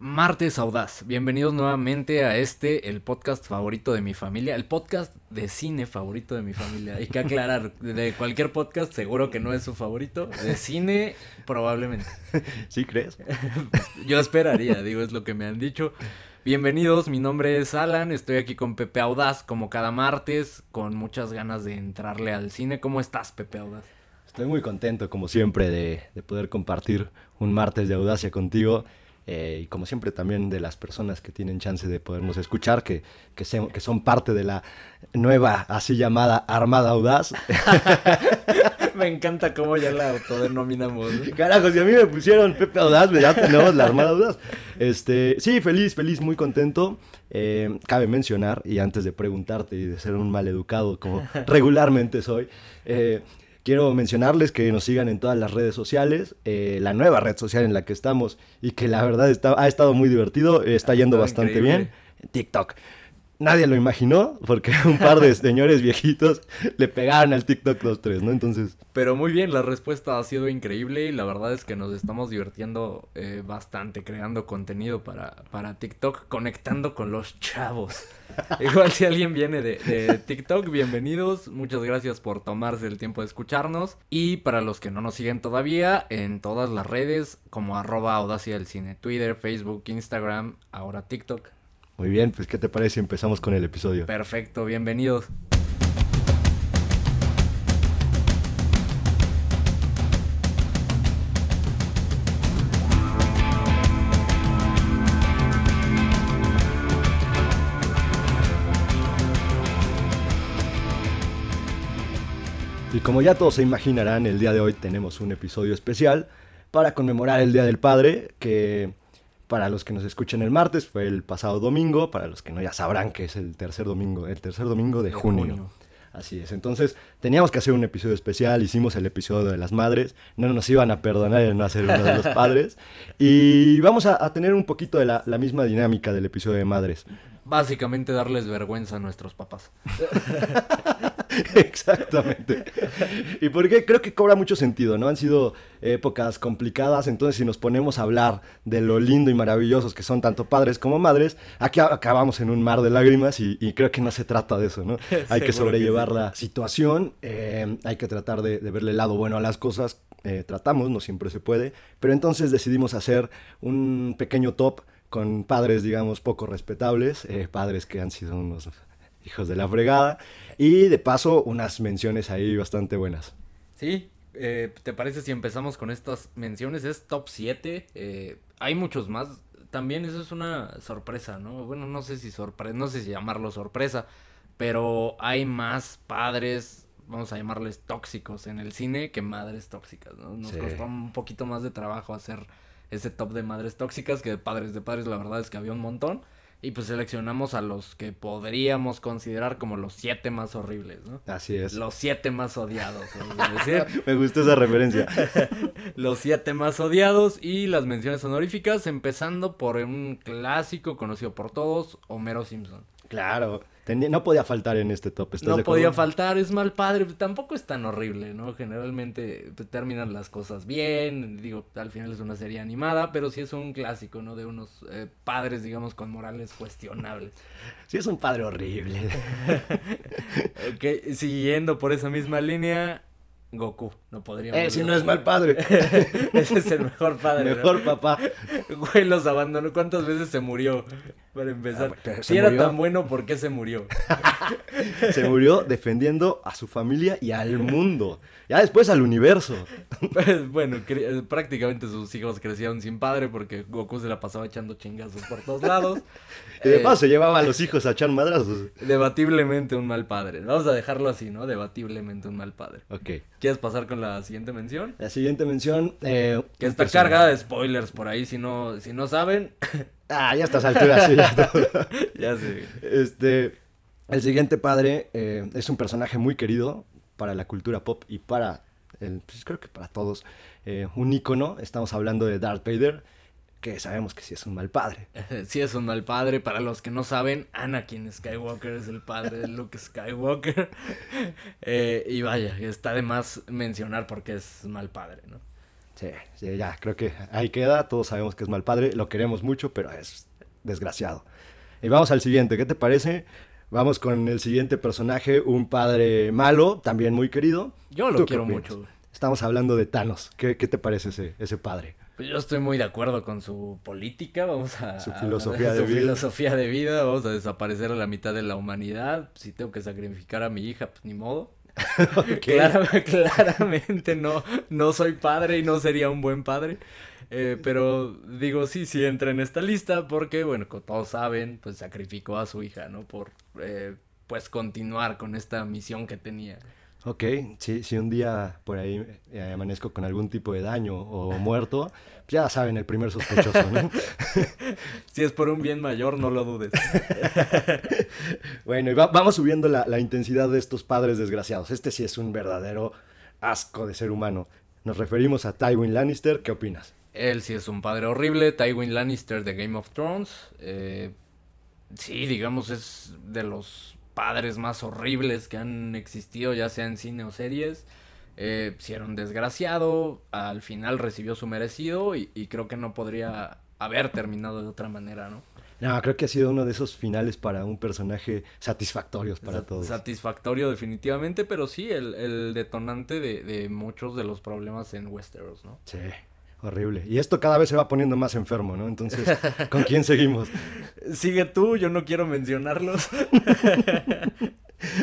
Martes Audaz, bienvenidos nuevamente a este, el podcast favorito de mi familia, el podcast de cine favorito de mi familia. Hay que aclarar, de cualquier podcast seguro que no es su favorito, de cine probablemente. ¿Sí crees? Yo esperaría, digo, es lo que me han dicho. Bienvenidos, mi nombre es Alan, estoy aquí con Pepe Audaz como cada martes, con muchas ganas de entrarle al cine. ¿Cómo estás, Pepe Audaz? Estoy muy contento, como siempre, de, de poder compartir un martes de audacia contigo. Eh, y como siempre también de las personas que tienen chance de podernos escuchar, que, que, que son parte de la nueva, así llamada Armada Audaz. me encanta cómo ya la autodenominamos. Carajo, si a mí me pusieron Pepe Audaz, ya tenemos la Armada Audaz. Este, sí, feliz, feliz, muy contento. Eh, cabe mencionar, y antes de preguntarte y de ser un mal educado como regularmente soy, eh, Quiero mencionarles que nos sigan en todas las redes sociales, eh, la nueva red social en la que estamos y que la verdad está, ha estado muy divertido, está yendo bastante bien. TikTok. Nadie lo imaginó porque un par de señores viejitos le pegaron al TikTok los tres, ¿no? Entonces... Pero muy bien, la respuesta ha sido increíble y la verdad es que nos estamos divirtiendo eh, bastante creando contenido para, para TikTok, conectando con los chavos. Igual si alguien viene de, TikTok, bienvenidos. Muchas gracias por tomarse el tiempo de escucharnos. Y para los que no nos siguen todavía, en todas las redes, como arroba audacia del cine, Twitter, Facebook, Instagram, ahora TikTok. Muy bien, pues ¿qué te parece si empezamos con el episodio? Perfecto, bienvenidos. Y como ya todos se imaginarán, el día de hoy tenemos un episodio especial para conmemorar el Día del Padre, que para los que nos escuchen el martes fue el pasado domingo, para los que no ya sabrán que es el tercer domingo, el tercer domingo de, junio. Así es, entonces teníamos que hacer un episodio especial, hicimos el episodio de las madres, no nos iban a perdonar el no hacer uno de los padres, y vamos a, tener un poquito de la, la misma dinámica del episodio de madres. Básicamente darles vergüenza a nuestros papás. Exactamente. Y porque creo que cobra mucho sentido, ¿no? Han sido épocas complicadas, entonces si nos ponemos a hablar de lo lindo y maravillosos que son tanto padres como madres, aquí acabamos en un mar de lágrimas y, creo que no se trata de eso, ¿no? Hay que sobrellevar la situación, eh, hay que tratar de, verle el lado bueno a las cosas, eh, tratamos, no siempre se puede, pero entonces decidimos hacer un pequeño top con padres, digamos, poco respetables, eh, padres que han sido unos hijos de la fregada, y de paso unas menciones ahí bastante buenas. Sí, eh, ¿te parece si empezamos con estas menciones? Es top 7, eh, hay muchos más, también eso es una sorpresa, ¿no? Bueno, no sé si sorpresa, no sé si llamarlo sorpresa, pero hay más padres, vamos a llamarles tóxicos en el cine que madres tóxicas, ¿no? Nos costó un poquito más de trabajo hacer ese top de madres tóxicas, que de padres de padres la verdad es que había un montón. Y pues seleccionamos a los que podríamos considerar como los siete más horribles, ¿no? Así es. Los siete más odiados. Me gustó esa referencia. los siete más odiados y las menciones honoríficas, empezando por un clásico conocido por todos, Homero Simpson. Claro no podía faltar en este top. no podía faltar, es mal padre, tampoco es tan horrible, ¿no? Generalmente pues, terminan las cosas bien, digo, al final es una serie animada, pero sí es un clásico, ¿no? De unos eh, padres, digamos, con morales cuestionables. Sí es un padre horrible. ok, siguiendo por esa misma línea, Goku, no podríamos. Eh, si no es mal padre. Ese es el mejor padre. Mejor papá. Güey, los abandonó. ¿Cuántas veces se murió? Para empezar. Ah, si era tan bueno, ¿por qué se murió? se murió defendiendo a su familia y al mundo. Ya después al universo. Pues, bueno, prácticamente sus hijos crecieron sin padre porque Goku se la pasaba echando chingazos por todos lados. Y de paso llevaba a los hijos a echar madrazos. Debatiblemente un mal padre. Vamos a dejarlo así, ¿no? Debatiblemente un mal padre. Ok. ¿Quieres pasar con la siguiente mención? La siguiente mención. Eh, que está cargada de spoilers por ahí, si no, si no saben. Ah, ya estás alturas, sí, ya, ya sé. Este. El siguiente padre eh, es un personaje muy querido para la cultura pop y para, el, pues creo que para todos, eh, un ícono. Estamos hablando de Darth Vader que sabemos que sí es un mal padre. sí es un mal padre. Para los que no saben, Anakin Skywalker es el padre de Luke Skywalker. Eh, y vaya, está de más mencionar porque es mal padre, ¿no? Sí, sí, ya, creo que ahí queda. Todos sabemos que es mal padre, lo queremos mucho, pero es desgraciado. Y vamos al siguiente, ¿qué te parece? Vamos con el siguiente personaje, un padre malo, también muy querido. Yo lo quiero mucho. Estamos hablando de Thanos. ¿Qué, qué te parece ese, ese padre? Pues yo estoy muy de acuerdo con su política, vamos a... Su filosofía a, de su vida. filosofía de vida, vamos a desaparecer a la mitad de la humanidad. Si tengo que sacrificar a mi hija, pues ni modo. Clara- claramente no, no soy padre y no sería un buen padre. Eh, pero digo, sí, sí entra en esta lista porque, bueno, como todos saben, pues sacrificó a su hija, ¿no? Por, eh, pues, continuar con esta misión que tenía. Ok, sí, si un día por ahí eh, amanezco con algún tipo de daño o muerto, ya saben, el primer sospechoso, ¿no? Si es por un bien mayor, no lo dudes. bueno, y va- vamos subiendo la, la intensidad de estos padres desgraciados. Este sí es un verdadero asco de ser humano. Nos referimos a Tywin Lannister, ¿qué opinas? Él sí es un padre horrible, Tywin Lannister de Game of Thrones. eh, sí, digamos, es de los padres más horribles que han existido, ya sea en cine o series. Eh, si era un desgraciado, al final recibió su merecido y, y creo que no podría haber terminado de otra manera, ¿no? No, creo que ha sido uno de esos finales para un personaje satisfactorios para Sa- todos. Satisfactorio definitivamente, pero sí el, el detonante de, de muchos de los problemas en Westeros, ¿no? Sí, horrible. Y esto cada vez se va poniendo más enfermo, ¿no? Entonces, ¿con quién seguimos? Sigue tú, yo no quiero mencionarlos.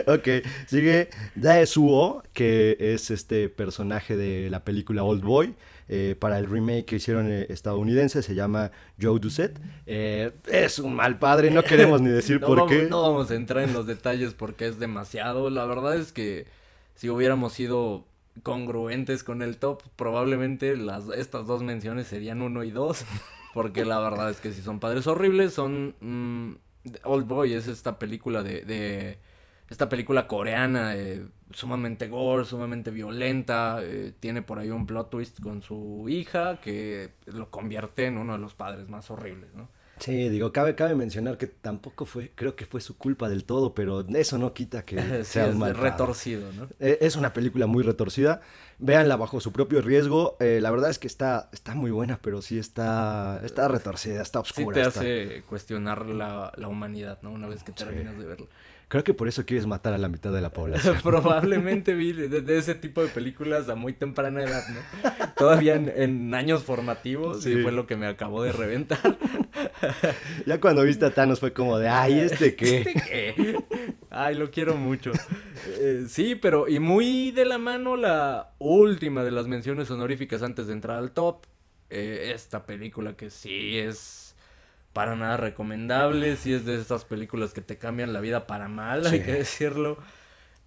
Ok, sigue Daesuo, que es este personaje de la película Old Boy. eh, para el remake que hicieron eh, estadounidense, se llama Joe Doucette. Eh, es un mal padre, no queremos ni decir No por vamos, qué. no vamos a entrar en los detalles porque es demasiado. La verdad es que si hubiéramos sido congruentes con el top, probablemente las, estas dos menciones serían uno y dos. Porque la verdad es que si son padres horribles, son... mm, Old Boy es esta película de... de- esta película coreana, eh, sumamente gore, sumamente violenta, eh, tiene por ahí un plot twist con su hija que lo convierte en uno de los padres más horribles, ¿no? Sí, digo, cabe, cabe mencionar que tampoco fue, creo que fue su culpa del todo, pero eso no quita que Sí, sea un es mal padre. retorcido, ¿no? Eh, Es una película muy retorcida. Véanla bajo su propio riesgo. Eh, la verdad es que está, está muy buena, pero sí está, está retorcida, está Sí oscura. te está- hace cuestionar la, la humanidad, ¿no? Una vez que terminas de verla. Creo que por eso quieres matar a la mitad de la población. Probablemente vi de, de ese tipo de películas a muy temprana edad, ¿no? Todavía en, en años formativos y Sí. fue lo que me acabó de reventar. ya cuando viste a Thanos fue como de, ay, ¿este qué? ¿Este qué? Ay, lo quiero mucho. Eh, sí, pero y muy de la mano la última de las menciones honoríficas antes de entrar al top. Eh, esta película que sí es para nada recomendable, sí es de esas películas que te cambian la vida para mal, hay que decirlo.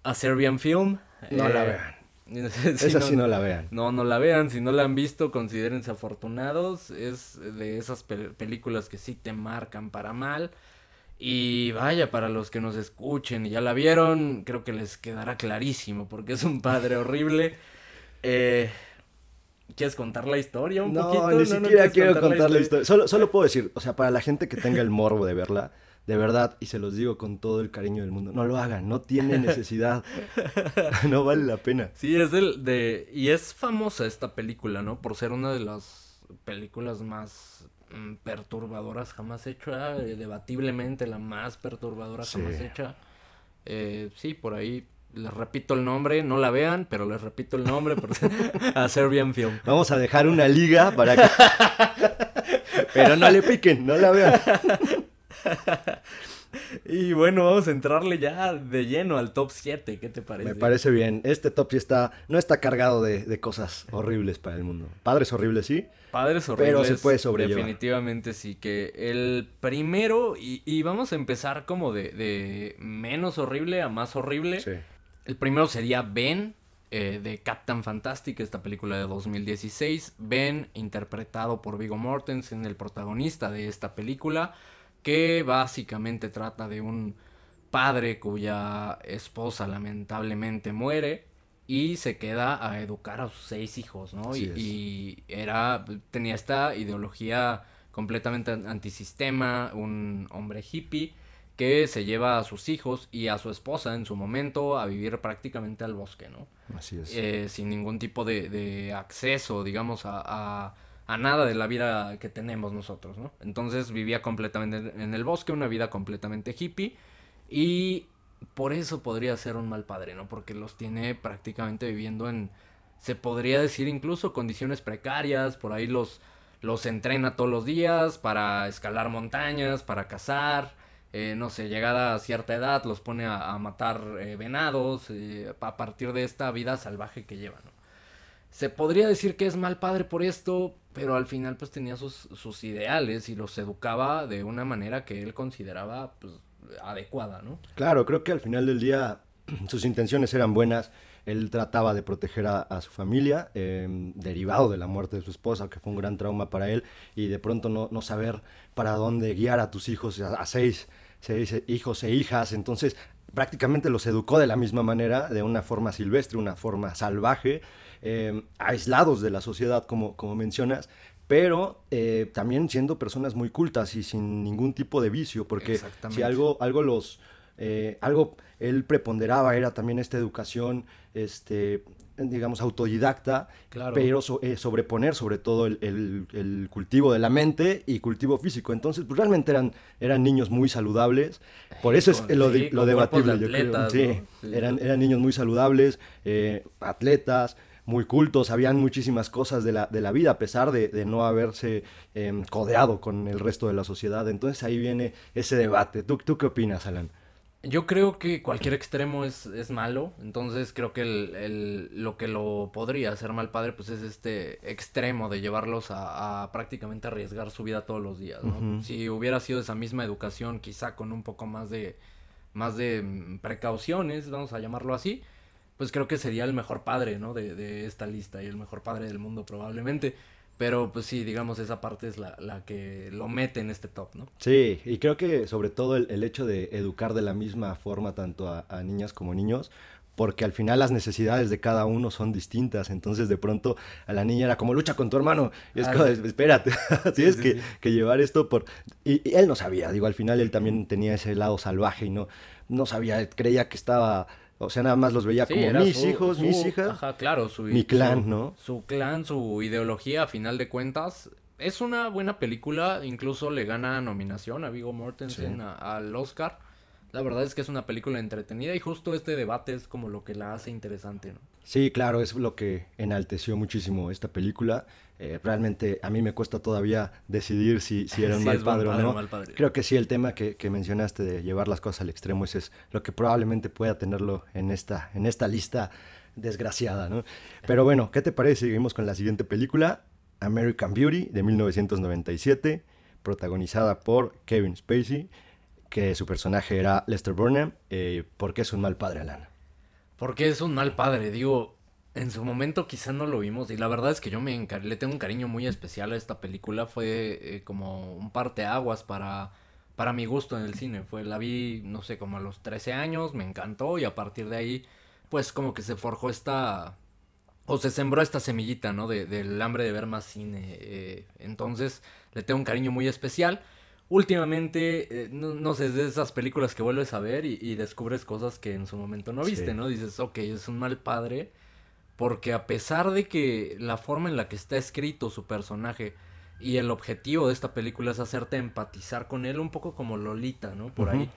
A Serbian Film. No la eh, vean. Esa sí no la vean. no, no la vean. Si no la han visto, considérense afortunados. Es de esas pel- películas que sí te marcan para mal. Y vaya, para los que nos escuchen y ya la vieron, creo que les quedará clarísimo porque es un padre horrible. Eh, ¿Quieres contar la historia un No, poquito? ni no siquiera quiero contar la historia. Solo, solo puedo decir, o sea, para la gente que tenga el morbo de verla, de verdad, y se los digo con todo el cariño del mundo, no lo hagan, no tiene necesidad. no vale la pena. Sí, es el de... Y es famosa esta película, ¿no? Por ser una de las películas más mm, perturbadoras jamás hecha. eh, debatiblemente la más perturbadora Sí. jamás hecha. Eh, sí, por ahí les repito el nombre. No la vean, pero les repito el nombre. porque- a Serbian Film. Vamos a dejar una liga para que... Pero no le piquen, no la vean. Y bueno, vamos a entrarle ya de lleno al top 7. ¿Qué te parece? Me parece bien. Este top sí está, no está cargado de, de cosas horribles para el mundo. Padres horribles, sí. Padres horribles. Pero se puede sobrellevar. Definitivamente sí, que el primero, y, y vamos a empezar como de, de menos horrible a más horrible. Sí. El primero sería Ben, eh, de Captain Fantastic, esta película de 2016. Ben, interpretado por Viggo Mortensen, el protagonista de esta película, que básicamente trata de un padre cuya esposa lamentablemente muere y se queda a educar a sus seis hijos, ¿no? Y, y era, tenía esta ideología completamente an- antisistema, un hombre hippie que se lleva a sus hijos y a su esposa en su momento a vivir prácticamente al bosque, ¿no? Así es. Eh, sin ningún tipo de, de acceso, digamos, a, a, nada de la vida que tenemos nosotros, ¿no? Entonces vivía completamente en el bosque, una vida completamente hippie y por eso podría ser un mal padre, ¿no? Porque los tiene prácticamente viviendo en, se podría decir incluso condiciones precarias, por ahí los, los entrena todos los días para escalar montañas, para cazar, eh, no sé, llegada a cierta edad, los pone a, matar eh, venados, eh, a partir de esta vida salvaje que llevan, Se podría decir que es mal padre por esto, pero al final pues tenía sus, sus ideales y los educaba de una manera que él consideraba pues adecuada, ¿no? Claro, creo que al final del día sus intenciones eran buenas. Él trataba de proteger a, su familia, em, derivado de la muerte de su esposa, que fue un gran trauma para él, y de pronto no, no saber para dónde guiar a tus hijos a seis se dice hijos e hijas, entonces prácticamente los educó de la misma manera, de una forma silvestre, una forma salvaje, eh, aislados de la sociedad, como, como mencionas, pero eh, también siendo personas muy cultas y sin ningún tipo de vicio, porque si algo, algo los... Eh, algo él preponderaba era también esta educación este, digamos, autodidacta, pero eh, sobreponer sobre todo el, cultivo de la mente y cultivo físico. Entonces, pues realmente eran, eran niños muy saludables. Por eso es lo, lo debatible, yo creo. Sí, Eran, eran niños muy saludables, eh, atletas, muy cultos, sabían muchísimas cosas de la, de la vida, a pesar de, no haberse em, codeado con el resto de la sociedad. Entonces ahí viene ese debate. ¿Tú, tú qué opinas, Alan? Yo creo que cualquier extremo es, es malo, entonces creo que el, el, lo que lo podría hacer mal padre pues es este extremo de llevarlos a, a prácticamente arriesgar su vida todos los días, ¿no? Si hubiera sido esa misma educación, quizá con un poco más de, más de mm, precauciones, vamos a llamarlo así, pues creo que sería el mejor padre, ¿no? De, de esta lista y el mejor padre del mundo probablemente. Pero pues sí, digamos, esa parte es la, la, que lo mete en este top, ¿no? Sí, y creo que sobre todo el, el hecho de educar de la misma forma tanto a, a, niñas como niños, porque al final las necesidades de cada uno son distintas, entonces de pronto a la niña era como lucha con tu hermano, y es como, espérate, tienes que, que, llevar esto por... Y, y, él no sabía, digo, al final él también tenía ese lado salvaje y no, no sabía, creía que estaba o sea, nada más los veía como mis hijos, mis hijas. Ajá, claro, su, mi clan, ¿no? Su clan, su ideología, a final de cuentas. Es una buena película, incluso le gana nominación a Vigo Mortensen al Oscar. La verdad es que es una película entretenida y justo este debate es como lo que la hace interesante, ¿no? Sí, claro, es lo que enalteció muchísimo esta película. Eh, realmente a mí me cuesta todavía decidir si, si era un mal padre o no. Creo que sí, el tema que, que, mencionaste de llevar las cosas al extremo, ese es lo que probablemente pueda tenerlo en esta, en esta lista desgraciada, ¿no? Pero bueno, ¿qué te parece? Seguimos con la siguiente película, American Beauty, de 1997, protagonizada por Kevin Spacey que su personaje era Lester Burnham. Eh, ¿Por qué es un mal padre, Alan? Porque es un mal padre, digo, en su momento quizá no lo vimos y la verdad es que yo me le tengo un cariño muy especial a esta película, fue eh, como un parteaguas para para mi gusto en el cine, fue la vi no sé, como a los 13 años, me encantó y a partir de ahí pues como que se forjó esta o se sembró esta semillita, ¿no? De, del hambre de ver más cine. Eh, entonces le tengo un cariño muy especial últimamente, eh, no, sé, es de esas películas que vuelves a ver y, descubres cosas que en su momento no viste, ¿no? Dices, ok, es un mal padre, porque a pesar de que la forma en la que está escrito su personaje y el objetivo de esta película es hacerte empatizar con él, un poco como Lolita, ¿no? Por ahí.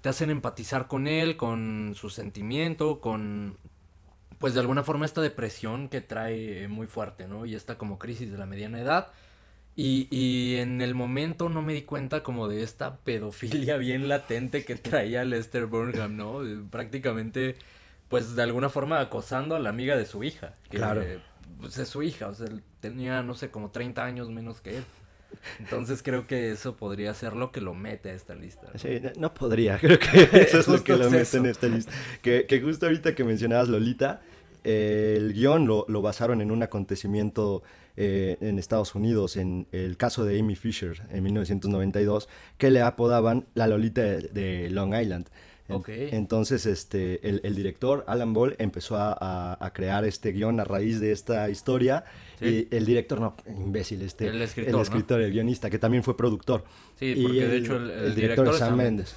Te hacen empatizar con él, con su sentimiento, con pues de alguna forma esta depresión que trae muy fuerte, ¿no? Y esta como crisis de la mediana edad y, y, en el momento no me di cuenta como de esta pedofilia bien latente que traía Lester Burnham, ¿no? Prácticamente, pues de alguna forma acosando a la amiga de su hija. Que, claro. Pues es su hija, o sea, tenía, no sé, como 30 años menos que él. Entonces creo que eso podría ser lo que lo mete a esta lista. Sí, no podría, creo que eso es lo que lo mete en esta lista. Que, que justo ahorita que mencionabas Lolita, el guion lo, lo, basaron en un acontecimiento eh, en Estados Unidos, en el caso de Amy Fisher en 1992, que le apodaban la Lolita de, Long Island. Entonces, este, el, director, Alan Ball, empezó a, crear este guion a raíz de esta historia. Y el director, no, imbécil, este, el escritor, el, escritor el guionista, que también fue productor. Sí, porque de hecho el, director, es Sam Mendes.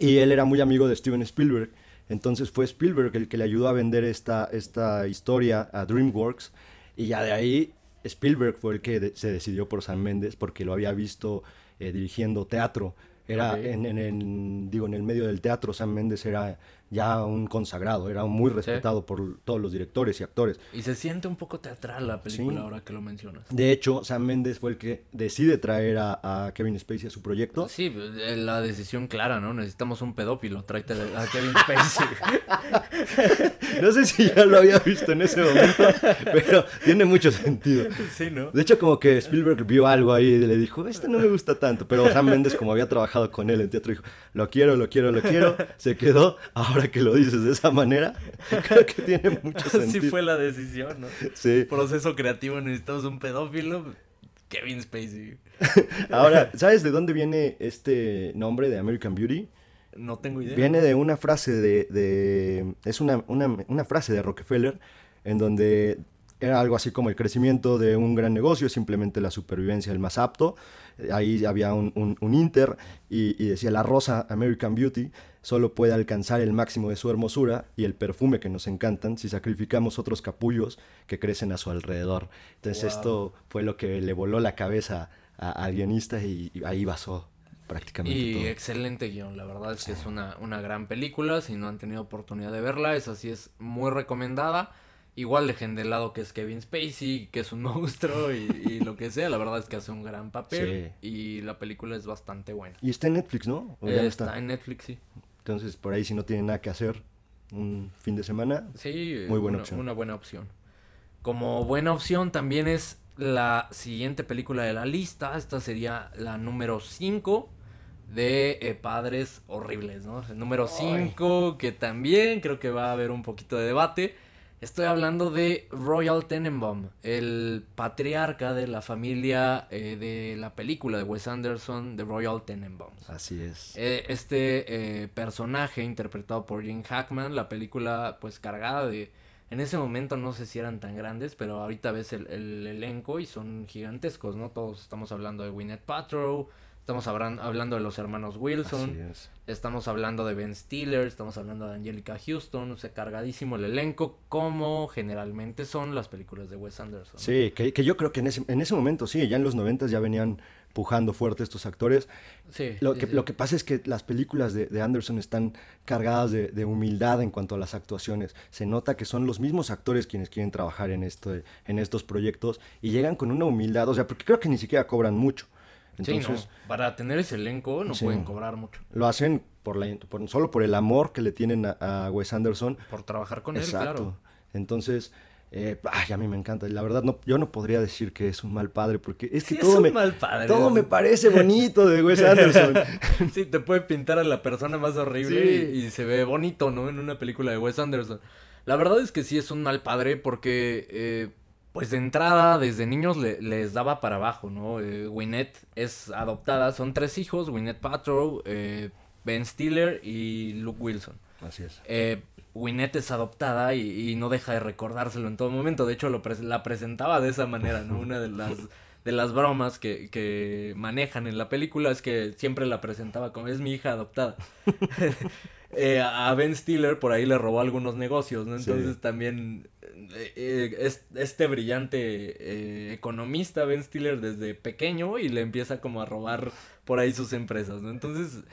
Y él era muy amigo de Steven Spielberg. Entonces fue Spielberg el que le ayudó a vender esta, esta historia a DreamWorks. Y ya de ahí Spielberg fue el que se decidió por Sam Mendes porque lo había visto eh, dirigiendo teatro. Era en, en, digo, en el medio del teatro, Sam Mendes era ya un consagrado, era muy respetado por todos los directores y actores. Y se siente un poco teatral la película ahora que lo mencionas. De hecho, Sam Mendes fue el que decide traer a, Kevin Spacey a su proyecto. Sí, eh, la decisión clara, ¿no? Necesitamos un pedófilo, tráete a Kevin Spacey. no sé si ya lo había visto en ese momento, pero tiene mucho sentido. Sí, ¿no? De hecho, como que Spielberg vio algo ahí y le dijo, este no me gusta tanto, pero Sam Mendes, como había trabajado con él en teatro, dijo, lo quiero, lo quiero, lo quiero, se quedó, ahora que lo dices de esa manera, creo que tiene mucho sentido. Así fue la decisión, ¿no? Sí. Proceso creativo, necesitamos un pedófilo. Kevin Spacey. Ahora, ¿sabes de dónde viene este nombre de American Beauty? No tengo idea. Viene de una frase de... de es una, una, una frase de Rockefeller en donde era algo así como el crecimiento de un gran negocio, simplemente la supervivencia del más apto. Ahí había un, un, inter y, y, decía la rosa American Beauty solo puede alcanzar el máximo de su hermosura y el perfume que nos encantan si sacrificamos otros capullos que crecen a su alrededor. Entonces esto fue lo que le voló la cabeza al guionista y, ahí basó prácticamente y excelente guion, la verdad es que es una, una gran película, si no han tenido oportunidad de verla, esa sí es muy recomendada. Igual dejen de lado que es Kevin Spacey, que es un monstruo y, lo que sea. La verdad es que hace un gran papel y la película es bastante buena. Y está en Netflix, ¿no? está en Netflix, sí. Entonces, por ahí si no tienen nada que hacer un fin de semana, sí, muy buena opción. Una buena opción. Como buena opción también es la siguiente película de la lista. Esta sería la número 5 de eh, Padres Horribles, ¿no? El número 5, que también creo que va a haber un poquito de debate. Estoy hablando de Royal Tenenbaum, el patriarca de la familia eh, de la película de Wes Anderson, de Royal Tenenbaum. Así es. Eh, este eh, personaje interpretado por Jim Hackman, la película pues cargada de... En ese momento no sé si eran tan grandes, pero ahorita ves el, el elenco y son gigantescos, ¿no? Todos estamos hablando de Gwyneth Paltrow, Estamos hablando de los hermanos Wilson. Estamos hablando de Ben Stiller. Estamos hablando de Angelica Houston. O sea, cargadísimo el elenco, como generalmente son las películas de Wes Anderson. Sí, que, yo creo que en ese, en ese momento, sí, ya en los 90 ya venían pujando fuerte estos actores. Sí, lo, que, lo que pasa es que las películas de, Anderson están cargadas de, humildad en cuanto a las actuaciones. Se nota que son los mismos actores quienes quieren trabajar en, esto, en estos proyectos y llegan con una humildad, o sea, porque creo que ni siquiera cobran mucho. Entonces, para tener ese elenco no pueden cobrar mucho. Lo hacen por la, solo por el amor que le tienen a, Wes Anderson. Por trabajar con él, claro. Entonces, eh, ay, a mí me encanta. La verdad, no, yo no podría decir que es un mal padre, porque es que todo, me, todo me parece bonito de Wes Anderson. sí, te puede pintar a la persona más horrible y, se ve bonito, ¿no? En una película de Wes Anderson. La verdad es que sí es un mal padre porque... Eh, pues de entrada, desde niños les daba para abajo, ¿no? Eh, es adoptada, son tres hijos, Winnet Patrow, eh, Ben Stiller y Luke Wilson. Así es. Eh, es adoptada y, no deja de recordárselo en todo momento, de hecho lo la presentaba de esa manera, ¿no? Una de las, de las bromas que, que manejan en la película es que siempre la presentaba como es mi hija adoptada. Eh, a Ben Stiller por ahí le robó algunos negocios, ¿no? Entonces también eh, eh, este brillante economista Ben Stiller desde pequeño y le empieza como a robar por ahí sus empresas, ¿no? Entonces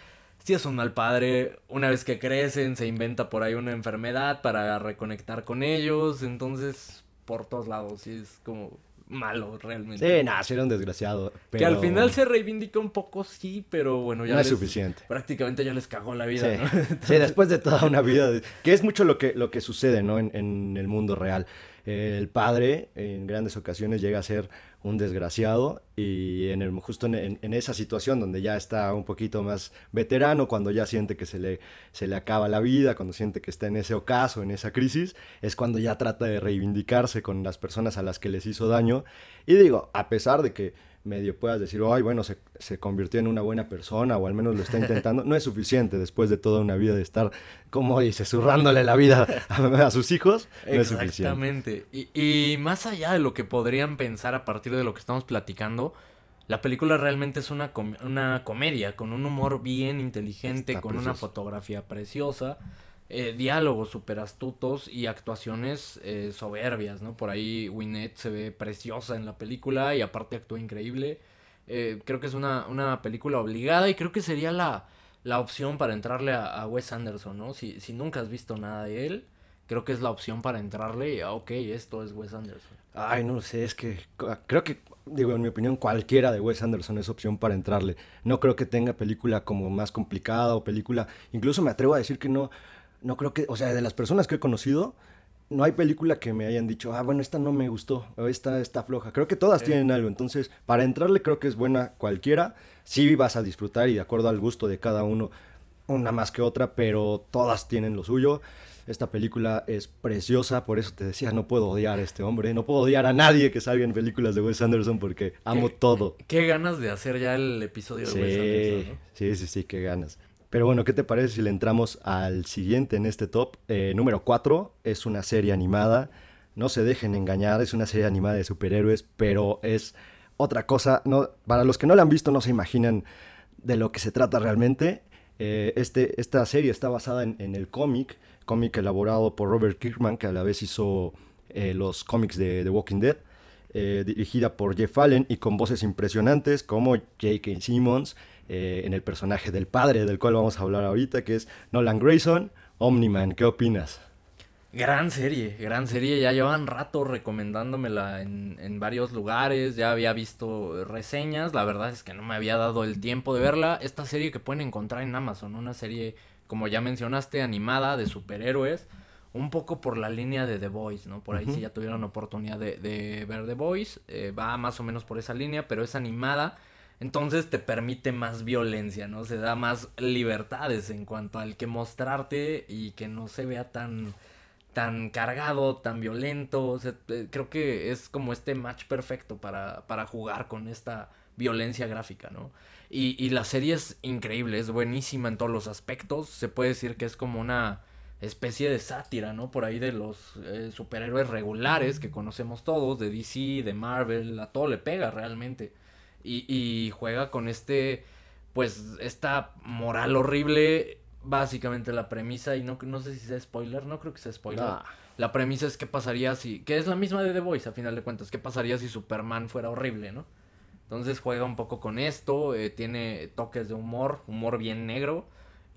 si es un mal padre, una vez que crecen se inventa por ahí una enfermedad para reconectar con ellos, entonces por todos lados, sí es como malo realmente. Sí, nada, sí era un desgraciado. Que al final se reivindica un poco, sí, pero bueno, ya no es suficiente. Prácticamente ya les cagó la vida, sí. ¿no? sí, después de toda una vida, que es mucho lo que, lo que sucede, ¿no? En, en el mundo real. el padre en grandes ocasiones llega a ser un desgraciado y en el, justo en, esa situación donde ya está un poquito más veterano, cuando ya siente que se le, se le acaba la vida, cuando siente que está en ese ocaso, en esa crisis, es cuando ya trata de reivindicarse con las personas a las que les hizo daño. Y digo, a pesar de que medio puedas decir, ay, bueno, se, se, convirtió en una buena persona o al menos lo está intentando, no es suficiente después de toda una vida de estar, como dice, zurrándole la vida a, sus hijos. No Exactamente. Y, y más allá de lo que podrían pensar a partir de lo que estamos platicando, La película realmente es una, una comedia con un humor bien inteligente, con una fotografía preciosa. Eh, diálogos súper astutos y actuaciones eh, soberbias, ¿no? Por ahí Winnet se ve preciosa en la película y aparte actúa increíble. Eh, creo que es una, una, película obligada y creo que sería la, la opción para entrarle a, Wes Anderson, ¿no? Si, si, nunca has visto nada de él, creo que es la opción para entrarle y, ah, ok, esto es Wes Anderson. Ay, no sé, es que creo que, digo, en mi opinión, cualquiera de Wes Anderson es opción para entrarle. No creo que tenga película como más complicada o película, incluso me atrevo a decir que no, no creo que, o sea, de las personas que he conocido, no hay película que me hayan dicho, ah, bueno, esta no me gustó, o esta está floja. Creo que todas tienen algo. Entonces, para entrarle creo que es buena cualquiera. Sí vas a disfrutar y de acuerdo al gusto de cada uno, una más que otra, pero todas tienen lo suyo. Esta película es preciosa, por eso te decía, no puedo odiar a este hombre, no puedo odiar a nadie que salga en películas de Wes Anderson porque amo todo. Qué ganas de hacer ya el episodio de Wes Anderson. Sí, sí, sí, qué ganas. Pero bueno, ¿qué te parece si le entramos al siguiente en este top? Eh, número 4 es una serie animada. No se dejen engañar, es una serie animada de superhéroes, pero es otra cosa. No, para los que no la han visto, no se imaginan de lo que se trata realmente. Eh, este, esta serie está basada en, el cómic, cómic elaborado por Robert Kirkman, que a la vez hizo eh, los cómics de The Walking Dead. dirigida por Jeff Allen y con voces impresionantes como J.K. Simmons, eh, en el personaje del padre del cual vamos a hablar ahorita, que es Nolan Grayson, Omniman. ¿Qué opinas? Gran serie, gran serie. Ya llevan rato recomendándomela en, en, varios lugares. Ya había visto reseñas. La verdad es que no me había dado el tiempo de verla. Esta serie que pueden encontrar en Amazon. Una serie, como ya mencionaste, animada de superhéroes. Un poco por la línea de The Voice, ¿no? Por ahí si ya tuvieron oportunidad de, de ver The Voice. Eh, va más o menos por esa línea, pero es animada entonces te permite más violencia, ¿no? Se da más libertades en cuanto al que mostrarte y que no se vea tan tan cargado, tan violento. Eh, creo que es como este match perfecto para, para jugar con esta violencia gráfica, ¿no? Y, y, la serie es increíble, es buenísima en todos los aspectos. Se puede decir que es como una especie de sátira, ¿no? Por ahí de los eh, superhéroes regulares que conocemos todos, de DC, de Marvel, a todo le pega realmente. Y, juega con este, pues, esta moral horrible. Básicamente la premisa, y no, no sé si sea spoiler, no creo que sea spoiler. La premisa es qué pasaría si, que es la misma de The Voice a final de cuentas, qué pasaría si Superman fuera horrible, ¿no? Entonces juega un poco con esto, eh, tiene toques de humor, humor bien negro.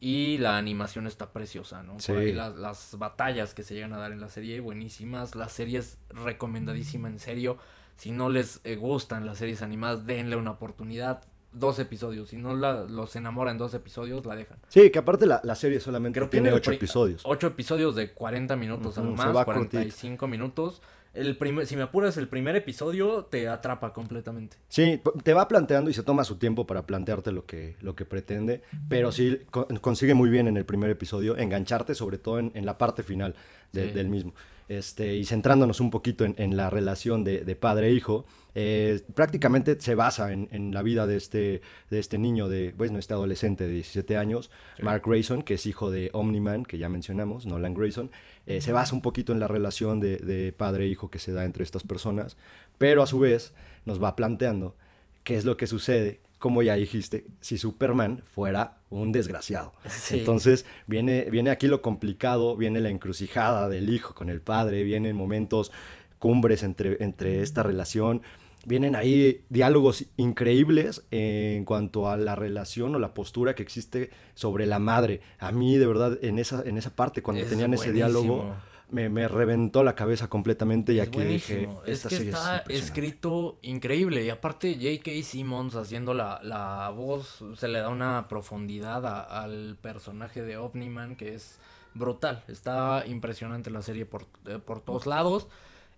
Y la animación está preciosa, ¿no? Por ahí las, las, batallas que se llegan a dar en la serie, buenísimas. La serie es recomendadísima, en serio. Si no les eh, gustan las series animadas, denle una oportunidad. Dos episodios. Si no la, los enamoran dos episodios, la dejan. Sí, que aparte la, la serie solamente tiene ocho episodios. Ocho episodios de 40 minutos uh más, 45 minutos. El primer, si me apuras, el primer episodio te atrapa completamente. Sí, te va planteando y se toma su tiempo para plantearte lo que, lo que pretende, pero sí consigue muy bien en el primer episodio engancharte, sobre todo en, en la parte final del mismo. Este, y centrándonos un poquito en, la relación de, padre-hijo, e eh, prácticamente se basa en, la vida de este, de este niño, de, bueno, este adolescente de 17 años, Mark Grayson, que es hijo de Omniman, que ya mencionamos, Nolan Grayson. Eh, se basa un poquito en la relación de, de padre-hijo que se da entre estas personas, pero a su vez nos va planteando qué es lo que sucede como ya dijiste, si Superman fuera un desgraciado. Entonces viene, viene aquí lo complicado, viene la encrucijada del hijo con el padre, vienen momentos cumbres entre, entre esta relación, vienen ahí diálogos increíbles en cuanto a la relación o la postura que existe sobre la madre. A mí, de verdad, en esa, en esa parte, cuando tenían ese diálogo me, reventó la cabeza completamente y aquí dije, es que está escrito increíble. Y aparte J.K. Simmons haciendo la, la, voz se le da una profundidad al personaje de Omniman que es brutal, está impresionante la serie por, eh, por todos lados.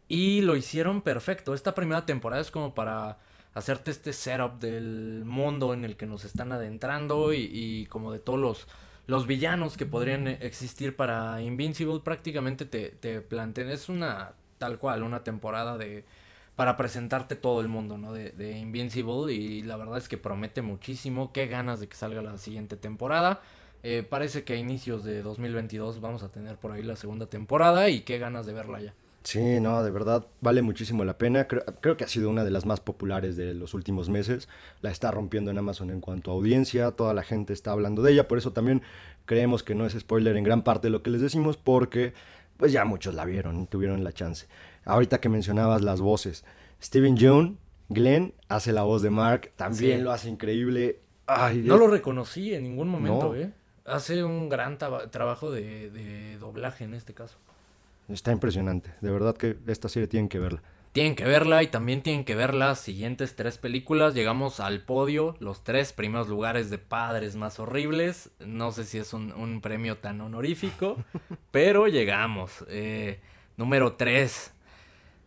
Y lo hicieron perfecto, esta primera temporada es como para hacerte este setup del mundo en el que nos están adentrando y, y como de todos los los villanos que podrían existir para Invincible prácticamente te, te plantean, es una tal cual, una temporada de para presentarte todo el mundo, ¿no? De, de, Invincible y la verdad es que promete muchísimo, qué ganas de que salga la siguiente temporada. Eh, parece que a inicios de 2022 vamos a tener por ahí la segunda temporada y qué ganas de verla ya. Sí, no, de verdad vale muchísimo la pena. Creo, creo, que ha sido una de las más populares de los últimos meses. La está rompiendo en Amazon en cuanto a audiencia. Toda la gente está hablando de ella. Por eso también creemos que no es spoiler en gran parte de lo que les decimos, porque pues ya muchos la vieron y tuvieron la chance. Ahorita que mencionabas las voces, Steven Yeun, Glenn hace la voz de Mark, también lo hace increíble. Ay, no lo reconocí en ningún momento, ¿eh? Hace un gran trabajo de doblaje en este caso. Está impresionante. De verdad que esta serie tienen que verla. Tienen que verla y también tienen que ver las siguientes tres películas. Llegamos al podio, los tres primeros lugares de padres más horribles. No sé si es un, premio tan honorífico, pero llegamos. Eh, número tres.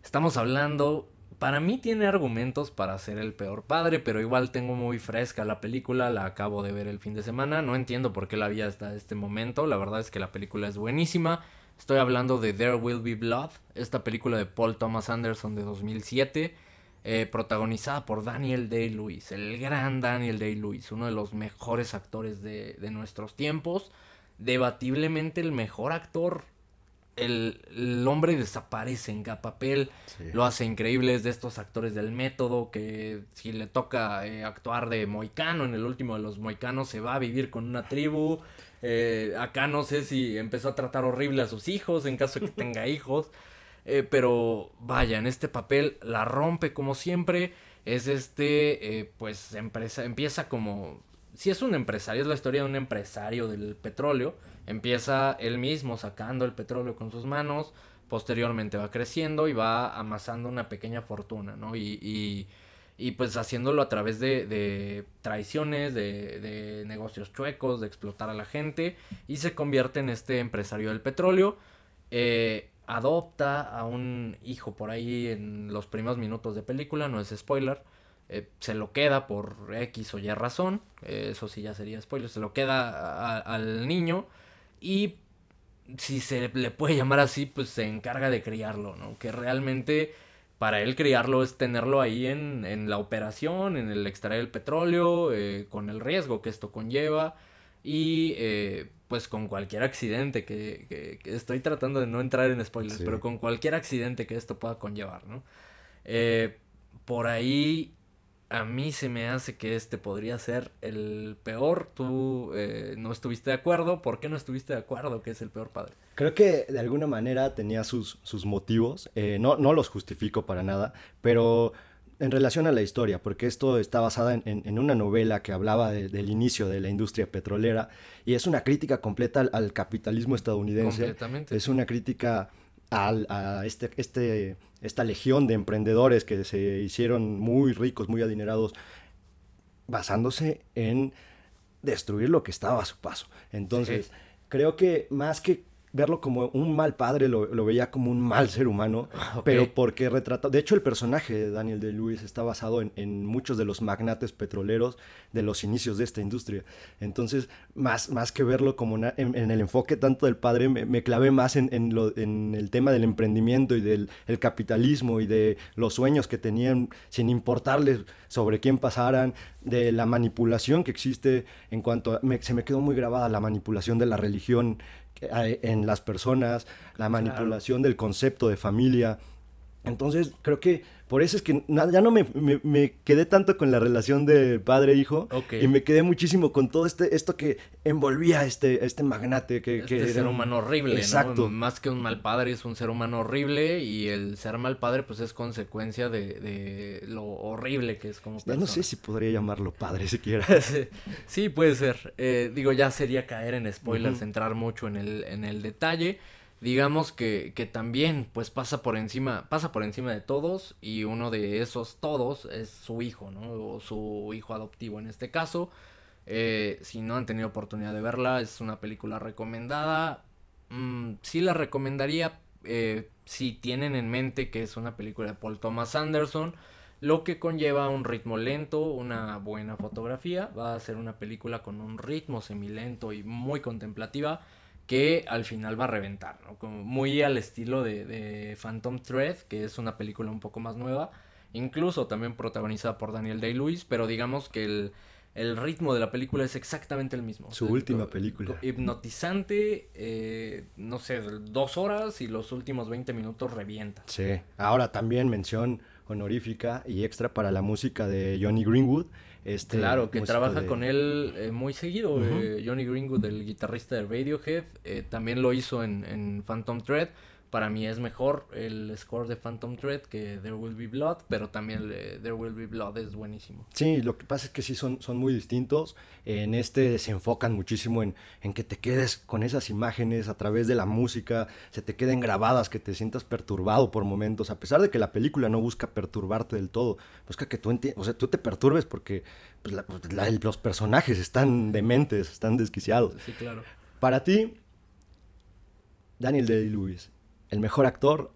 Estamos hablando. Para mí tiene argumentos para ser el peor padre, pero igual tengo muy fresca la película, la acabo de ver el fin de semana, no entiendo por qué la vi hasta este momento, la verdad es que la película es buenísima, Estoy hablando de There Will Be Blood, esta película de Paul Thomas Anderson de 2007, eh, protagonizada por Daniel Day-Lewis, el gran Daniel Day-Lewis, uno de los mejores actores de, nuestros tiempos, debatiblemente el mejor actor. El, hombre desaparece en papel, lo hace increíble, es de estos actores del método que si le toca eh, actuar de moicano en el último de los moicanos se va a vivir con una tribu, eh, acá no sé si empezó a tratar horrible a sus hijos en caso de que tenga hijos. Eh, pero vaya, en este papel la rompe como siempre. Es este, eh, pues empresa, empieza como... Si es un empresario, es la historia de un empresario del petróleo. Empieza él mismo sacando el petróleo con sus manos. Posteriormente va creciendo y va amasando una pequeña fortuna, ¿no? y y pues haciéndolo a través de, traiciones, de, negocios chuecos, de explotar a la gente y se convierte en este empresario del petróleo. Eh, adopta a un hijo por ahí en los primeros minutos de película, no es spoiler. Eh, se lo queda por X o Y razón, eh, eso sí ya sería spoiler, se lo queda al niño y si se le puede llamar así, pues se encarga de criarlo, ¿no? Que realmente para él criarlo es tenerlo ahí en, en la operación, en el extraer el petróleo, eh, con el riesgo que esto conlleva y eh, pues con cualquier accidente que, que, estoy tratando de no entrar en spoilers, pero con cualquier accidente que esto pueda conllevar, ¿no? Eh, por ahí a mí se me hace que este podría ser el peor. Tú eh, no estuviste de acuerdo. ¿Por qué no estuviste de acuerdo que es el peor padre? Creo que de alguna manera tenía sus, sus motivos. Eh, no, no los justifico para nada, pero en relación a la historia, porque esto está basada en, una novela que hablaba del inicio de la industria petrolera y es una crítica completa al, capitalismo estadounidense. Completamente. Es una crítica al, a este, este esta legión de emprendedores que se hicieron muy ricos, muy adinerados, basándose en destruir lo que estaba a su paso. Entonces, creo que más que verlo como un mal padre, lo, veía como un mal ser humano, ah, pero porque retrata, de hecho el personaje de Daniel de Lewis está basado en, muchos de los magnates petroleros de los inicios de esta industria. Entonces, más, más que verlo como en, el enfoque tanto del padre, me, clavé más en, lo, en, el tema del emprendimiento y del capitalismo y de los sueños que tenían sin importarles sobre quién pasaran, de la manipulación que existe en cuanto a, se me quedó muy grabada la manipulación de la religión en las personas, la manipulación del concepto de familia. Entonces, creo que por eso es que ya no me, quedé tanto con la relación de padre-hijo y me quedé muchísimo con todo este, esto que envolvía este, este magnate. Que, este que ser humano horrible, Exacto. Más que un mal padre, es un ser humano horrible y el ser mal padre pues es consecuencia de, lo horrible que es como Ya no sé si podría llamarlo padre siquiera. sí, puede ser. Eh, digo, ya sería caer en spoilers, entrar mucho en el, en el detalle digamos que, que, también pues pasa por encima, pasa por encima de todos y uno de esos todos es su hijo, ¿no? O su hijo adoptivo en este caso. Eh, si no han tenido oportunidad de verla, es una película recomendada. Mm, sí la recomendaría eh, si tienen en mente que es una película de Paul Thomas Anderson, lo que conlleva un ritmo lento, una buena fotografía. Va a ser una película con un ritmo semilento y muy contemplativa que al final va a reventar, ¿no? Como muy al estilo de, Phantom Thread, que es una película un poco más nueva, incluso también protagonizada por Daniel Day-Lewis, pero digamos que el ritmo de la película es exactamente el mismo. Su última película. Hipnotizante, eh, no sé, dos horas y los últimos 20 minutos revienta. Sí, ahora también mención honorífica y extra para la música de Johnny Greenwood. Este claro, que trabaja con él eh, muy seguido. Eh, Johnny Greenwood, el guitarrista de Radiohead, también lo hizo en, en Phantom Thread para mí es mejor el score de Phantom Thread que There Will Be Blood, pero también There Will Be Blood es buenísimo. Sí, lo que pasa es que sí son, son muy distintos. En este se enfocan muchísimo en, en que te quedes con esas imágenes a través de la música, se te queden grabadas, que te sientas perturbado por momentos, a pesar de que la película no busca perturbarte del todo, busca que tú, o sea, tú te perturbes porque pues, pues, los personajes están dementes, están desquiciados. Sí, claro. Para ti, Daniel Day-Lewis, el mejor actor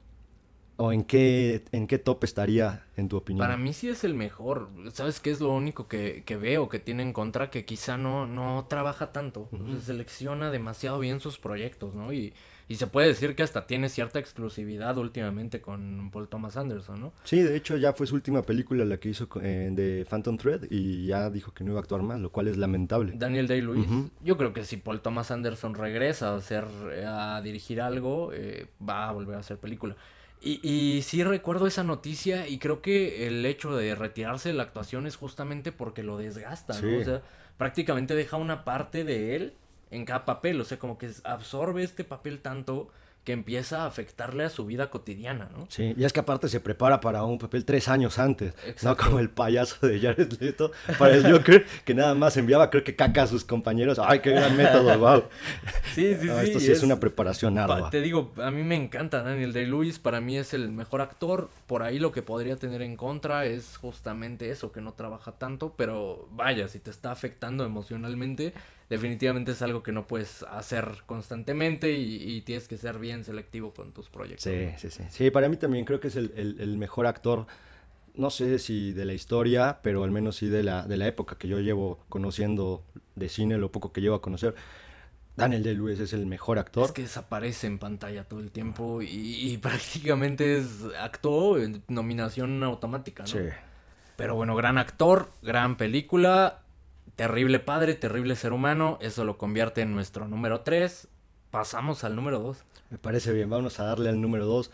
o en qué, en qué top estaría, en tu opinión? Para mí sí es el mejor. ¿Sabes qué es lo único que, veo que tiene en contra? Que quizá no, no trabaja tanto. selecciona demasiado bien sus proyectos, ¿no? Y, y se puede decir que hasta tiene cierta exclusividad últimamente con Paul Thomas Anderson, ¿no? Sí, de hecho ya fue su última película la que hizo eh, de Phantom Thread y ya dijo que no iba a actuar más, lo cual es lamentable. Daniel Day-Lewis, yo creo que si Paul Thomas Anderson regresa a hacer, a dirigir algo, eh, va a volver a hacer película. Y, y sí recuerdo esa noticia y creo que el hecho de retirarse de la actuación es justamente porque lo desgasta, ¿no? O sea, prácticamente deja una parte de él en cada papel, o sea, como que absorbe este papel tanto que empieza a afectarle a su vida cotidiana, ¿no? Sí, y es que aparte se prepara para un papel tres años antes, no como el payaso de Jared Leto para el Joker, que nada más enviaba, creo que caca a sus compañeros. ¡Ay, qué gran método, wow! Sí, sí, sí. Esto sí es, una preparación ardua. Te digo, a mí me encanta Daniel Day-Lewis, para mí es el mejor actor, por ahí lo que podría tener en contra es justamente eso, que no trabaja tanto, pero vaya, si te está afectando emocionalmente, definitivamente es algo que no puedes hacer constantemente y, tienes que ser bien selectivo con tus proyectos. Sí, sí, sí. Sí, para mí también creo que es el, mejor actor, no sé si de la historia, pero al menos sí de la, de la época que yo llevo conociendo de cine, lo poco que llevo a conocer. Daniel Day-Lewis es el mejor actor. Es que desaparece en pantalla todo el tiempo y, prácticamente es, actuó en nominación automática, ¿no? Sí. Pero bueno, gran actor, gran película terrible padre, terrible ser humano, eso lo convierte en nuestro número 3. Pasamos al número 2. Me parece bien, vamos a darle al número 2.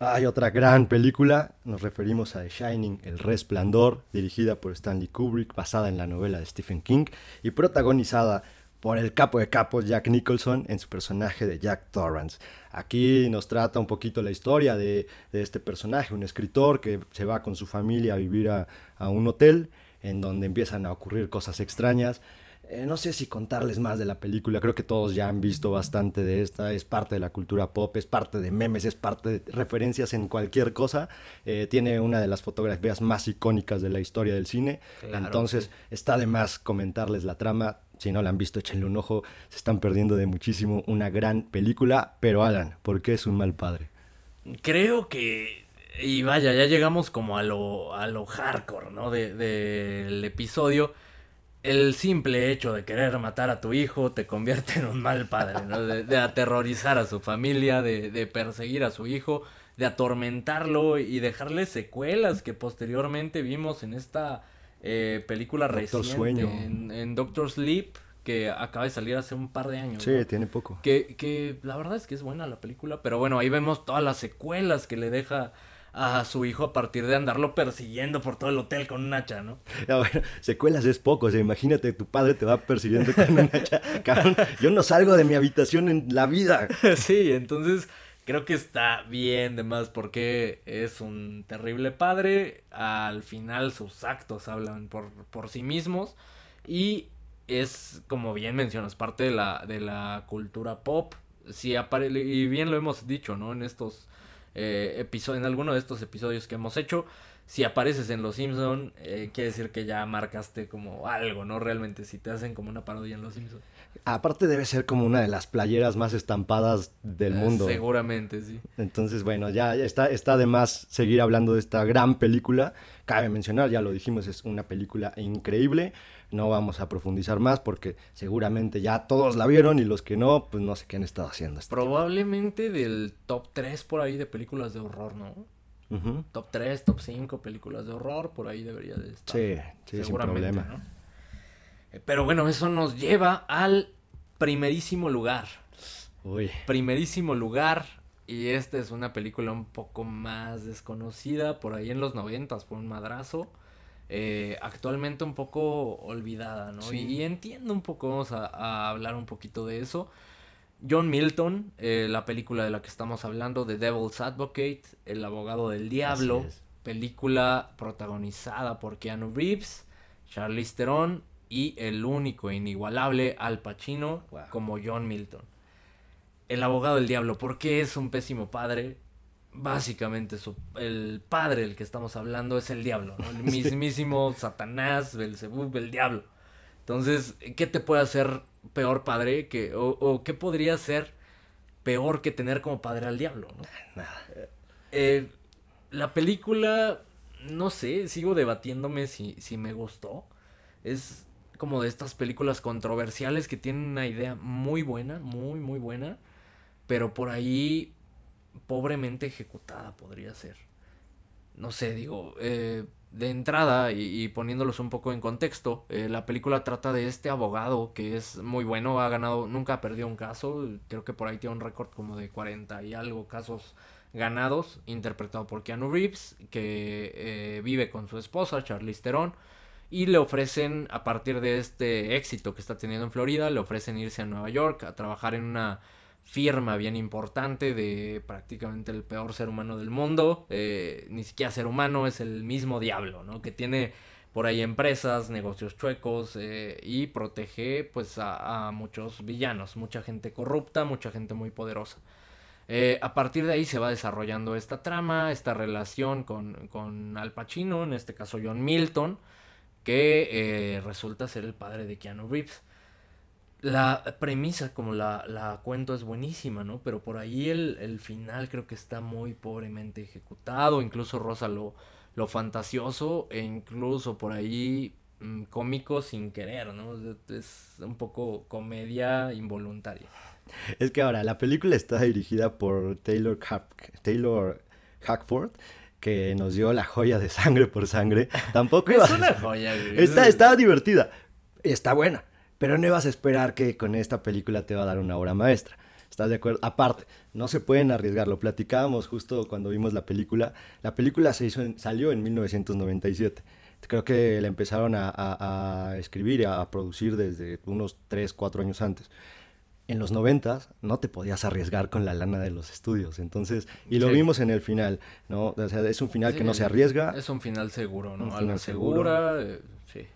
Hay otra gran película, nos referimos a The Shining, El Resplandor, dirigida por Stanley Kubrick, basada en la novela de Stephen King y protagonizada por el capo de capos Jack Nicholson en su personaje de Jack Torrance. Aquí nos trata un poquito la historia de, este personaje, un escritor que se va con su familia a vivir a, a un hotel en donde empiezan a ocurrir cosas extrañas. Eh, no sé si contarles más de la película, creo que todos ya han visto bastante de esta, es parte de la cultura pop, es parte de memes, es parte de referencias en cualquier cosa, eh, tiene una de las fotografías más icónicas de la historia del cine, entonces está de más comentarles la trama, si no la han visto échenle un ojo, se están perdiendo de muchísimo, una gran película, pero Alan, ¿por qué es un mal padre? Creo que y vaya, ya llegamos como a lo, a lo hardcore, ¿no? Del de, episodio. El simple hecho de querer matar a tu hijo te convierte en un mal padre, ¿no? De, aterrorizar a su familia, de, de, perseguir a su hijo, de atormentarlo y dejarle secuelas que posteriormente vimos en esta eh, película reciente, En, en Doctor Sleep, que acaba de salir hace un par de años. Sí, tiene poco. Que, que la verdad es que es buena la película, pero bueno, ahí vemos todas las secuelas que le deja a su hijo a partir de andarlo persiguiendo por todo el hotel con un hacha, ¿no? secuelas es poco, o sea, imagínate, tu padre te va persiguiendo con un hacha. Cabrón, yo no salgo de mi habitación en la vida. sí, entonces creo que está bien de más porque es un terrible padre. Al final sus actos hablan por, por sí mismos y es, como bien mencionas, parte de la, de la cultura pop. Sí, y bien lo hemos dicho, ¿no? En estos eh, en alguno de estos episodios que hemos hecho. Si apareces en Los Simpson, eh, quiere decir que ya marcaste como algo, ¿no? Realmente, si te hacen como una parodia en Los Simpson. Aparte debe ser como una de las playeras más estampadas del eh, mundo. Seguramente, sí. Entonces, bueno, ya, está, está de más seguir hablando de esta gran película. Cabe mencionar, ya lo dijimos, es una película increíble. No vamos a profundizar más porque seguramente ya todos la vieron y los que no, pues no sé qué han estado haciendo. Este Probablemente del top 3 por ahí de películas de horror, ¿no? Top 3, top 5 películas de horror, por ahí debería de estar. Sí, sí, sin problema. Eh, Pero bueno, eso nos lleva al primerísimo lugar. Uy. Primerísimo lugar. Y esta es una película un poco más desconocida. Por ahí en los noventas fue un madrazo. Eh, actualmente un poco olvidada, ¿no? Sí. Y, y entiendo un poco, vamos a, a hablar un poquito de eso. John Milton, eh, la película de la que estamos hablando, The Devil's Advocate, El abogado del diablo, película protagonizada por Keanu Reeves, Charlize Theron y el único e inigualable Al Pacino Wow. como John Milton. El abogado del diablo, ¿por qué es un pésimo padre? Básicamente su- el padre del que estamos hablando es el diablo, ¿no? El mismísimo Satanás, Belzebub, el diablo. Entonces, ¿qué te puede hacer peor padre que o, o qué podría ser peor que tener como padre al diablo, ¿no? Nada. Eh, la película, no sé, sigo debatiéndome si, si me gustó. Es como de estas películas controversiales que tienen una idea muy buena, muy, muy buena, pero por ahí pobremente ejecutada podría ser. No sé, digo, eh, de entrada y, poniéndolos un poco en contexto, eh, la película trata de este abogado que es muy bueno, ha ganado, nunca ha perdido un caso, creo que por ahí tiene un récord como de 40 y algo casos ganados, interpretado por Keanu Reeves, que eh, vive con su esposa, Charlize Theron, y le ofrecen, a partir de este éxito que está teniendo en Florida, le ofrecen irse a Nueva York a trabajar en una firma bien importante de prácticamente el peor ser humano del mundo, eh, ni siquiera ser humano, es el mismo diablo, ¿no? Que tiene por ahí empresas, negocios chuecos eh, y protege pues a, muchos villanos, mucha gente corrupta, mucha gente muy poderosa. Eh, a partir de ahí se va desarrollando esta trama, esta relación con, con Al Pacino, en este caso John Milton, que resulta ser el padre de Keanu Reeves. La premisa, como la, la cuento, es buenísima, ¿no? Pero por ahí el, el final creo que está muy pobremente ejecutado, incluso rosa lo, lo fantasioso e incluso por ahí mm, cómico sin querer, ¿no? Es- un poco comedia involuntaria. Es que ahora, la película está dirigida por Taylor, Hack- Taylor Hackford, que nos dio la joya de sangre por sangre. Tampoco Es a- una joya, está divertida, está buena, pero no ibas a esperar que con esta película te va a dar una obra maestra. ¿Estás de acuerdo? Aparte, no se pueden arriesgar, lo platicábamos justo cuando vimos la película. La película se hizo en- salió en 1997. Creo que la empezaron a, a- a escribir a, a producir desde unos 3, 4 años antes. En los 90 no te podías arriesgar con la lana de los estudios. Entonces, y lo Sí. vimos en el final, ¿no? O sea, es un final Sí, que no se arriesga. Es un final seguro, ¿no? Un Algo final seguro. segura, eh, sí.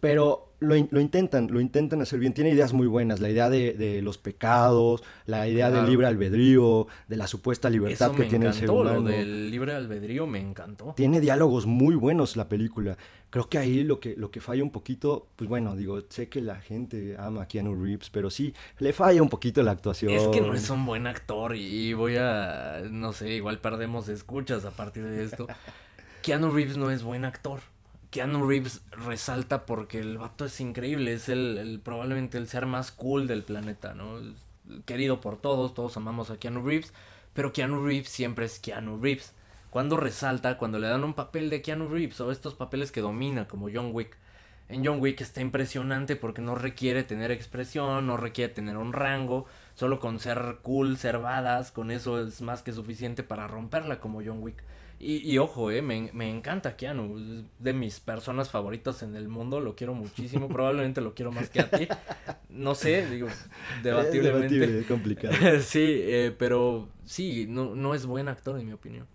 Pero lo, in- lo intentan, lo intentan hacer bien. Tiene ideas muy buenas. La idea de, de los pecados, la idea Claro. del libre albedrío, de la supuesta libertad Eso que tiene el ser encantó, lo humano. del libre albedrío me encantó. Tiene diálogos muy buenos la película. Creo que ahí lo que, lo que falla un poquito, pues bueno, digo, sé que la gente ama a Keanu Reeves, pero sí, le falla un poquito la actuación. Es que no es un buen actor y voy a, no sé, igual perdemos escuchas a partir de esto. Keanu Reeves no es buen actor. Keanu Reeves resalta porque el vato es increíble, es el, probablemente el ser más cool del planeta, ¿no? Querido por todos, todos amamos a Keanu Reeves, pero Keanu Reeves siempre es Keanu Reeves. Cuando resalta, cuando le dan un papel de Keanu Reeves o estos papeles que domina como John Wick. En John Wick está impresionante porque no requiere tener expresión, no requiere tener un rango, solo con ser cool, ser con eso es más que suficiente para romperla como John Wick. Y, y ojo, eh, me, me encanta Keanu, es de mis personas favoritas en el mundo, lo quiero muchísimo, probablemente lo quiero más que a ti. No sé, digo, Es debatiblemente. debatible, es complicado. sí, eh, pero sí, no, no es buen actor en mi opinión.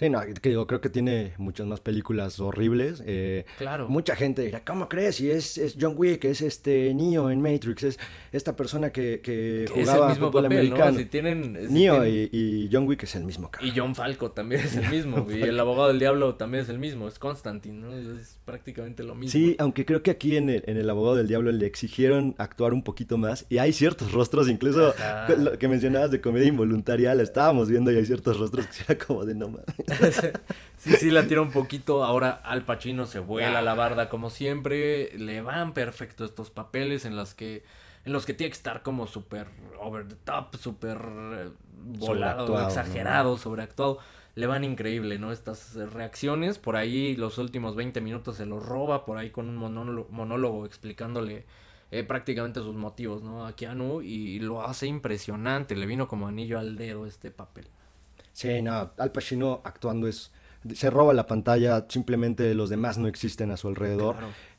Sí, no, que digo, creo que tiene muchas más películas horribles. eh, Claro. Mucha gente dirá, ¿cómo crees? Si es, es John Wick, es este Neo en Matrix, es esta persona que, que Que es el jugaba mismo fútbol papel, americano. ¿no? Si tienen... si Neo tienen- y, y John Wick es el mismo cabrón. Y John Falco también es el mismo. y el abogado del diablo también es el mismo. Es Constantine, ¿no? Es prácticamente lo mismo. Sí, aunque creo que aquí en el, en el Abogado del Diablo le exigieron actuar un poquito más y hay ciertos rostros, incluso Ajá. lo que mencionabas de comedia involuntaria, la estábamos viendo y hay ciertos rostros que era como de no mames. Sí, sí, la tira un poquito. Ahora Al Pacino se vuela la barda como siempre. Le van perfecto estos papeles en los que en los que tiene que estar como súper over the top, súper eh, volado, exagerado, sobreactuado. le van increíble, ¿no? Estas reacciones, por ahí los últimos 20 minutos se los roba, por ahí con un monólogo, monólogo explicándole eh, prácticamente sus motivos, ¿no? A Keanu y lo hace impresionante, le vino como anillo al dedo este papel. Sí, no, Al Pacino actuando es se roba la pantalla, simplemente los demás no existen a su alrededor.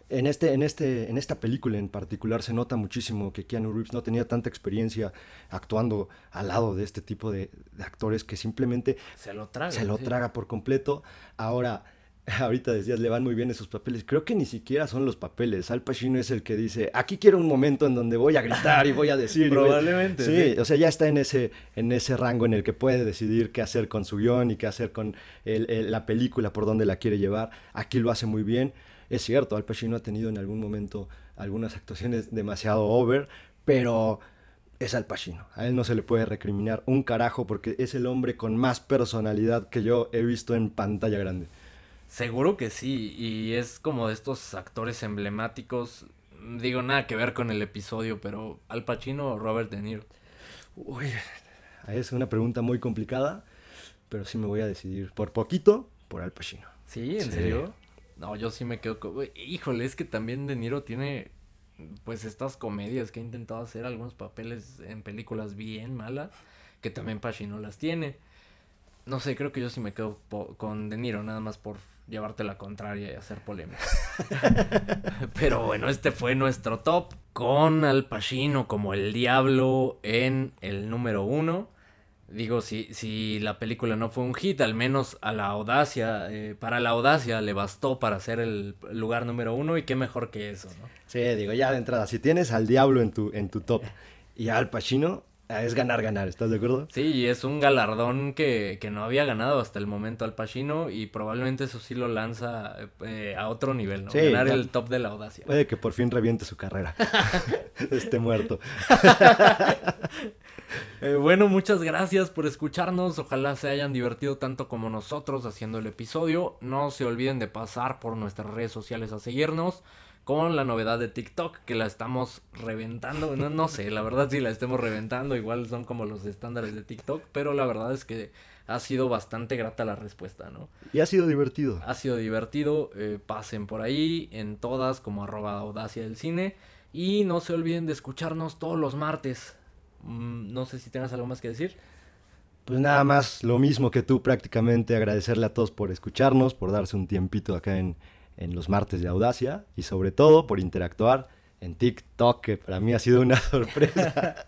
En, este, en, este, en esta película en particular se nota muchísimo que Keanu Reeves no tenía tanta experiencia actuando al lado de este tipo de, actores que simplemente se lo traga, se lo traga por completo. Ahora, ahorita decías, le van muy bien esos papeles. Creo que ni siquiera son los papeles. Al Pacino es el que dice, aquí quiero un momento en donde voy a gritar y voy a decir. Probablemente. Sí, o sea, ya está en ese, en ese rango en el que puede decidir qué hacer con su guion y qué hacer con la película, por dónde la quiere llevar. Aquí lo hace muy bien. Es cierto, Al Pacino ha tenido en algún momento algunas actuaciones demasiado over, pero es Al Pacino. A él no se le puede recriminar un carajo porque es el hombre con más personalidad que yo he visto en pantalla grande. Seguro que sí, y es como de estos actores emblemáticos. Digo, nada que ver con el episodio, pero Al Pacino o Robert De Niro. Uy, es una pregunta muy complicada, pero sí me voy a decidir por poquito por Al Pacino. ¿Sí? ¿En serio? No, yo sí me quedo con... Híjole, es que también De Niro tiene pues estas comedias que ha intentado hacer algunos papeles en películas bien malas, que también Pacino las tiene. No sé, creo que yo sí me quedo con De Niro, nada más por llevarte la contraria y hacer polémica. Pero bueno, este fue nuestro top con Al Pacino como el diablo en el número uno. Digo, si, si la película no fue un hit, al menos a la audacia, eh, para la audacia le bastó para ser el lugar número uno y qué mejor que eso, ¿no? Sí, digo, ya de entrada, si tienes al diablo en tu, en tu top y Al Pacino, es ganar, ganar, ¿estás de acuerdo? Sí, y es un galardón que, no había ganado hasta el momento Al Pacino y probablemente eso sí lo lanza eh, a otro nivel, ¿no? ganar el top de la audacia. Puede que por fin reviente su carrera. Esté muerto. Eh, bueno, muchas gracias por escucharnos. Ojalá se hayan divertido tanto como nosotros haciendo el episodio. No se olviden de pasar por nuestras redes sociales a seguirnos con la novedad de TikTok que la estamos reventando. No, no sé, la verdad si la estemos reventando, igual son como los estándares de TikTok, pero la verdad es que ha sido bastante grata la respuesta, ¿no? Y ha sido divertido. Ha sido divertido, eh, pasen por ahí en todas como arroba audacia del cine y no se olviden de escucharnos todos los martes. Mm, no sé si tengas algo más que decir. Pues nada más, lo mismo que tú prácticamente, agradecerle a todos por escucharnos, por darse un tiempito acá en, en los martes de Audacia y sobre todo por interactuar en TikTok, que para mí ha sido una sorpresa.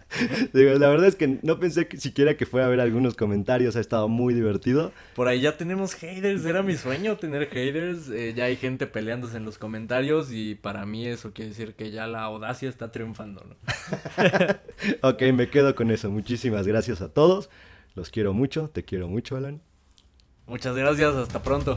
Digo, la verdad es que no pensé que siquiera que fuera a ver algunos comentarios, ha estado muy divertido. Por ahí ya tenemos haters, era mi sueño tener haters, eh, ya hay gente peleándose en los comentarios y para mí eso quiere decir que ya la audacia está triunfando, ¿no? ok, me quedo con eso, muchísimas gracias a todos, los quiero mucho, te quiero mucho, Alan. Muchas gracias, hasta pronto.